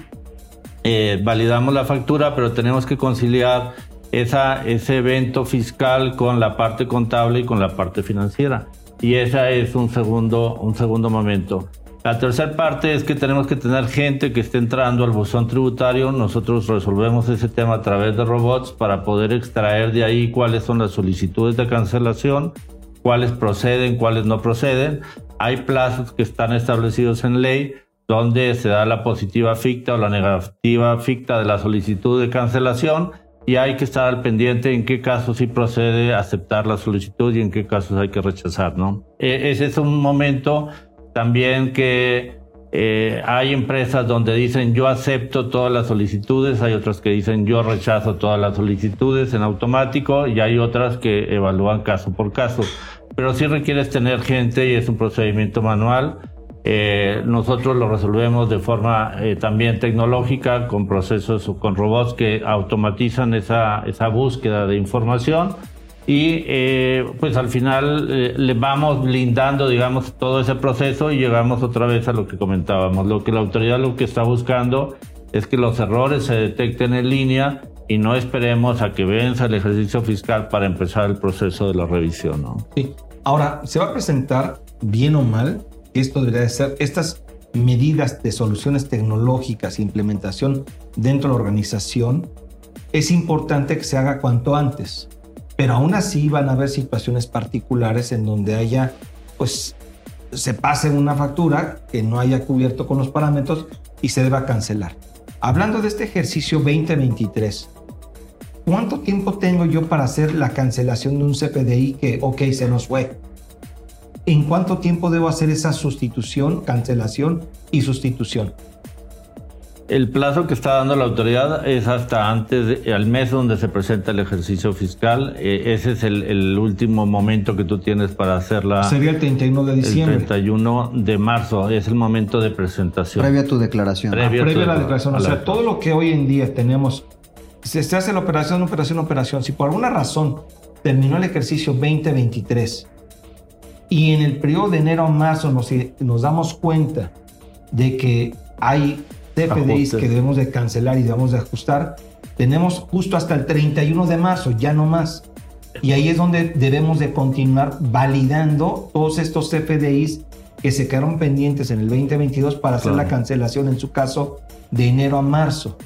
eh, validamos la factura, pero tenemos que conciliar esa, ese evento fiscal con la parte contable y con la parte financiera. Y ese es un segundo, un segundo momento. La tercera parte es que tenemos que tener gente que esté entrando al buzón tributario. Nosotros resolvemos ese tema a través de robots para poder extraer de ahí cuáles son las solicitudes de cancelación, cuáles proceden, cuáles no proceden. Hay plazos que están establecidos en ley donde se da la positiva ficta o la negativa ficta de la solicitud de cancelación y hay que estar al pendiente en qué casos sí procede aceptar la solicitud y en qué casos hay que rechazar, ¿no? E, ese es un momento también que eh, hay empresas donde dicen yo acepto todas las solicitudes, hay otras que dicen yo rechazo todas las solicitudes en automático y hay otras que evalúan caso por caso. Pero sí requieres tener gente y es un procedimiento manual eh, nosotros lo resolvemos de forma eh, también tecnológica, con procesos o con robots que automatizan esa, esa búsqueda de información y eh, pues al final le vamos blindando, digamos, todo ese proceso y llegamos otra vez a lo que comentábamos. Lo que la autoridad lo que está buscando es que los errores se detecten en línea y no esperemos a que venza el ejercicio fiscal para empezar el proceso de la revisión. ¿no? Sí. Ahora, ¿se va a presentar bien o mal esto debería de ser, estas medidas de soluciones tecnológicas e implementación dentro de la organización, es importante que se haga cuanto antes. Pero aún así van a haber situaciones particulares en donde haya, pues, se pase una factura que no haya cubierto con los parámetros y se deba cancelar. Hablando de este ejercicio 2023, ¿cuánto tiempo tengo yo para hacer la cancelación de un CPDI que, ok, se nos fue? ¿En cuánto tiempo debo hacer esa sustitución, cancelación y sustitución? El plazo que está dando la autoridad es hasta antes, del mes donde se presenta el ejercicio fiscal. Eh, ese es el, último momento que tú tienes para hacerla. Sería el 31 de diciembre. El 31 de marzo es el momento de presentación. Previa a tu declaración. Previa, a, la declaración. O sea, todo lo que hoy en día tenemos, se, se hace la operación, operación, operación. Si por alguna razón terminó el ejercicio 2023 y en el periodo de enero a marzo nos, nos damos cuenta de que hay CFDIs que debemos de cancelar y debemos de ajustar. Tenemos justo hasta el 31 de marzo, ya no más. Y ahí es donde debemos de continuar validando todos estos CFDIs que se quedaron pendientes en el 2022 para hacer Claro. la cancelación, en su caso, de enero a marzo.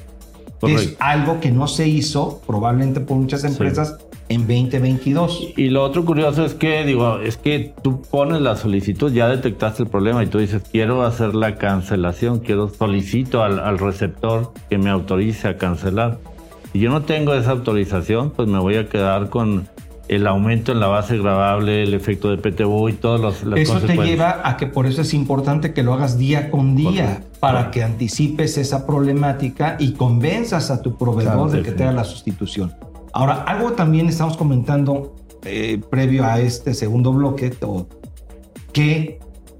Es algo que no se hizo, probablemente por muchas empresas, en 2022. Y lo otro curioso es que, digo, es que tú pones la solicitud, ya detectaste el problema y tú dices, quiero hacer la cancelación, quiero solicito al, al receptor que me autorice a cancelar. Si yo no tengo esa autorización, pues me voy a quedar con el aumento en la base grabable, el efecto de PTU y todas los- las Eso te lleva a que por eso es importante que lo hagas día con día, Correcto. para que anticipes esa problemática y convenzas a tu proveedor Claro, de que te haga la sustitución. Ahora, algo también estamos comentando eh, previo a este segundo bloque, o- que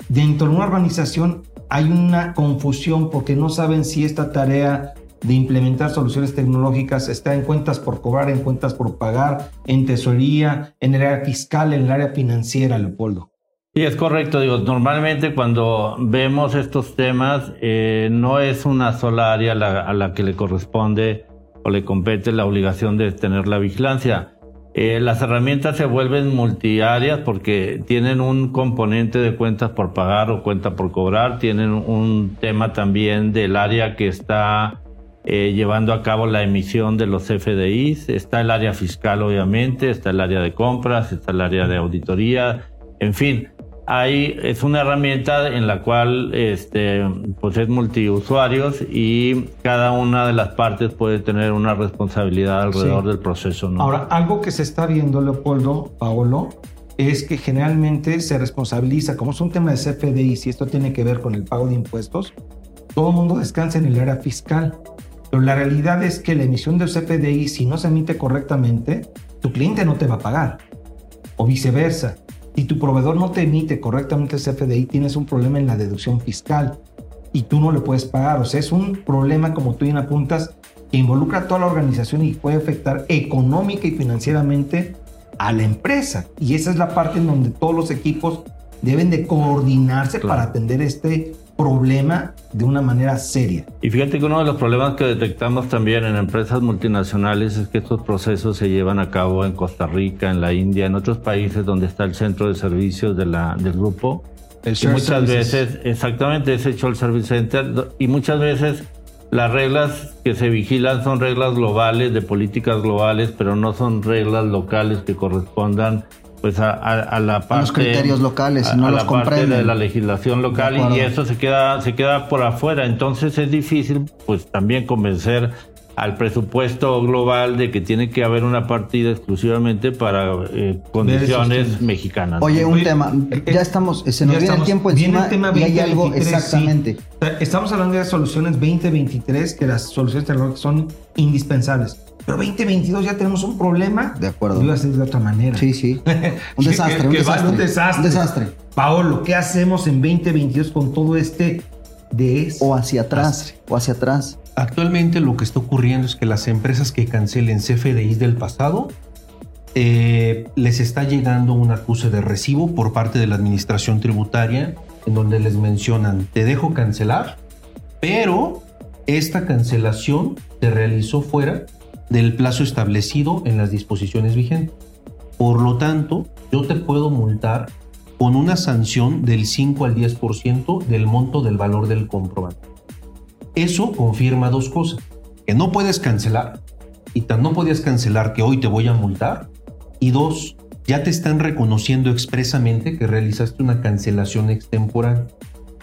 dentro de una organización hay una confusión porque no saben si esta tarea de implementar soluciones tecnológicas está en cuentas por cobrar, en cuentas por pagar, en tesorería, en el área fiscal, en el área financiera, Leopoldo. Sí, es correcto. Digo, normalmente cuando vemos estos temas, eh, no es una sola área la, a la que le corresponde o le compete la obligación de tener la vigilancia. Eh, las herramientas se vuelven multiáreas porque tienen un componente de cuentas por pagar o cuenta por cobrar, tienen un tema también del área que está eh, llevando a cabo la emisión de los FDIs, está el área fiscal obviamente, está el área de compras, está el área de auditoría, en fin, hay, es una herramienta en la cual este, pues es multiusuarios y cada una de las partes puede tener una responsabilidad alrededor Sí. del proceso. ¿no? Ahora, algo que se está viendo, Leopoldo, Paolo, es que generalmente se responsabiliza, como es un tema de CFDI, si esto tiene que ver con el pago de impuestos, todo el mundo descansa en el área fiscal. Pero la realidad es que la emisión del CFDI, si no se emite correctamente, tu cliente no te va a pagar. O viceversa. Si tu proveedor no te emite correctamente el CFDI, tienes un problema en la deducción fiscal y tú no le puedes pagar. O sea, es un problema, como tú bien apuntas, que involucra a toda la organización y puede afectar económica y financieramente a la empresa. Y esa es la parte en donde todos los equipos deben de coordinarse para atender este problema de una manera seria. Y fíjate que uno de los problemas que detectamos también en empresas multinacionales es que estos procesos se llevan a cabo en Costa Rica, en la India, en otros países donde está el centro de servicios de la, del grupo. El y muchas Services. veces, exactamente, es el Shared Service Center. Y muchas veces las reglas que se vigilan son reglas globales, de políticas globales, pero no son reglas locales que correspondan pues a, a- a la parte los criterios locales, no a los la parte de la legislación local y eso se queda se queda por afuera entonces es difícil pues también convencer al presupuesto global de que tiene que haber una partida exclusivamente para eh, condiciones mexicanas ¿no? Oye, un Oye, tema. eh, Ya estamos, se nos viene el tiempo viene encima el tema y hay algo 2023, sí. exactamente. Estamos hablando de soluciones 2023, que las soluciones tecnológicas son indispensables. Pero 2022 ya tenemos un problema. De acuerdo. Lo iba a decir de otra manera. Sí, sí. Un desastre, Que- un que desastre. un desastre. Un desastre. Paolo, ¿qué hacemos en 2022 con todo este de O hacia atrás, o hacia atrás. Actualmente lo que está ocurriendo es que las empresas que cancelen CFDIs del pasado eh, les está llegando un acuse de recibo por parte de la administración tributaria en donde les mencionan te dejo cancelar, pero esta cancelación se realizó fuera del plazo establecido en las disposiciones vigentes. Por lo tanto, yo te puedo multar con una sanción del 5 al 10% del monto del valor del comprobante. Eso confirma dos cosas. Que no puedes cancelar y tan no podías cancelar que hoy te voy a multar. Y dos, ya te están reconociendo expresamente que realizaste una cancelación extemporánea.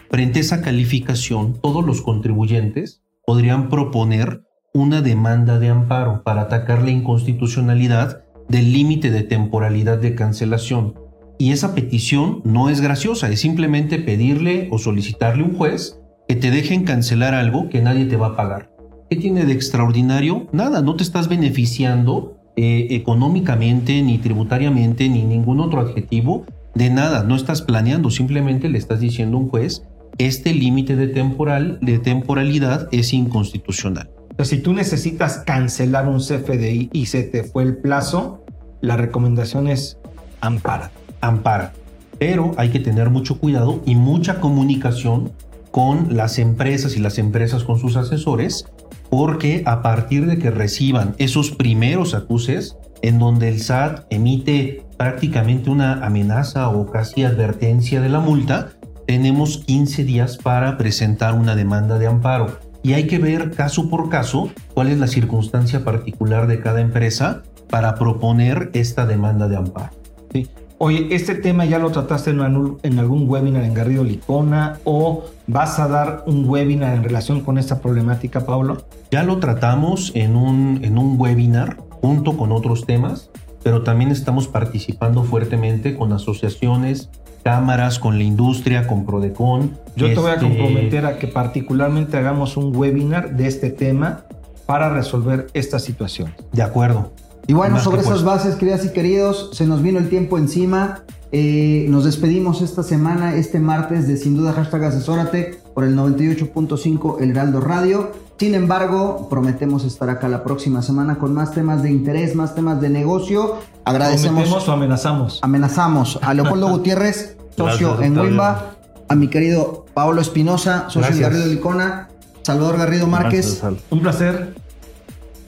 Frente a esa calificación, todos los contribuyentes podrían proponer una demanda de amparo para atacar la inconstitucionalidad del límite de temporalidad de cancelación. Y esa petición no es graciosa, es simplemente pedirle o solicitarle a un juez que te dejen cancelar algo que nadie te va a pagar. ¿Qué tiene de extraordinario? Nada, no te estás beneficiando eh, económicamente, ni tributariamente, ni ningún otro adjetivo de nada. No estás planeando, simplemente le estás diciendo a un juez, este límite de, temporal, de temporalidad es inconstitucional. Si tú necesitas cancelar un CFDI y se te fue el plazo, la recomendación es ampara. Ampara. Pero hay que tener mucho cuidado y mucha comunicación con las empresas y las empresas con sus asesores, porque a partir de que reciban esos primeros acuses, en donde el SAT emite prácticamente una amenaza o casi advertencia de la multa, tenemos 15 días para presentar una demanda de amparo. Y hay que ver caso por caso cuál es la circunstancia particular de cada empresa para proponer esta demanda de amparo. Sí. Oye, ¿este tema ya lo trataste en, algún- en algún webinar en Garrido Licona o vas a dar un webinar en relación con esta problemática, Pablo? Ya lo tratamos en un, en un webinar junto con otros temas, pero también estamos participando fuertemente con asociaciones, cámaras, con la industria, con Prodecon. Yo te voy a Este, comprometer a que particularmente hagamos un webinar de este tema para resolver esta situación. De acuerdo. Y bueno, Más sobre esas puesto. bases, queridas y queridos, se nos vino el tiempo encima. Eh, nos despedimos esta semana, este martes, de sin duda hashtag asesórate por el 98.5 El Heraldo Radio. Sin embargo, prometemos estar acá la próxima semana con más temas de interés, más temas de negocio. Agradecemos, ¿Prometemos o amenazamos? amenazamos a Leopoldo Gutiérrez, socio Gracias, en. Wimba, a mi querido Pablo Espinosa, socio en Gracias. Garrido Licona, Salvador Garrido Márquez. Gracias. Un placer.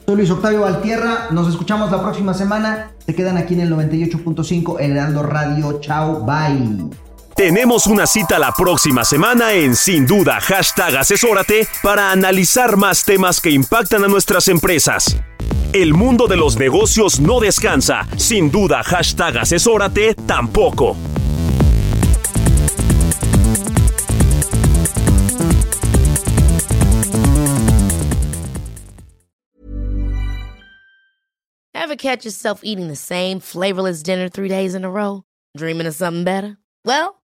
Soy Luis Octavio Valtierra. Nos escuchamos la próxima semana. Se quedan aquí en el 98.5 El Heraldo Radio. Chao, bye. Tenemos una cita la próxima semana en Sin Duda hashtag Asesórate para analizar más temas que impactan a nuestras empresas. El mundo de los negocios no descansa. Sin duda hashtag Asesórate tampoco. Ever catch yourself eating the same flavorless dinner three days in a row? Dreaming of something better? Well,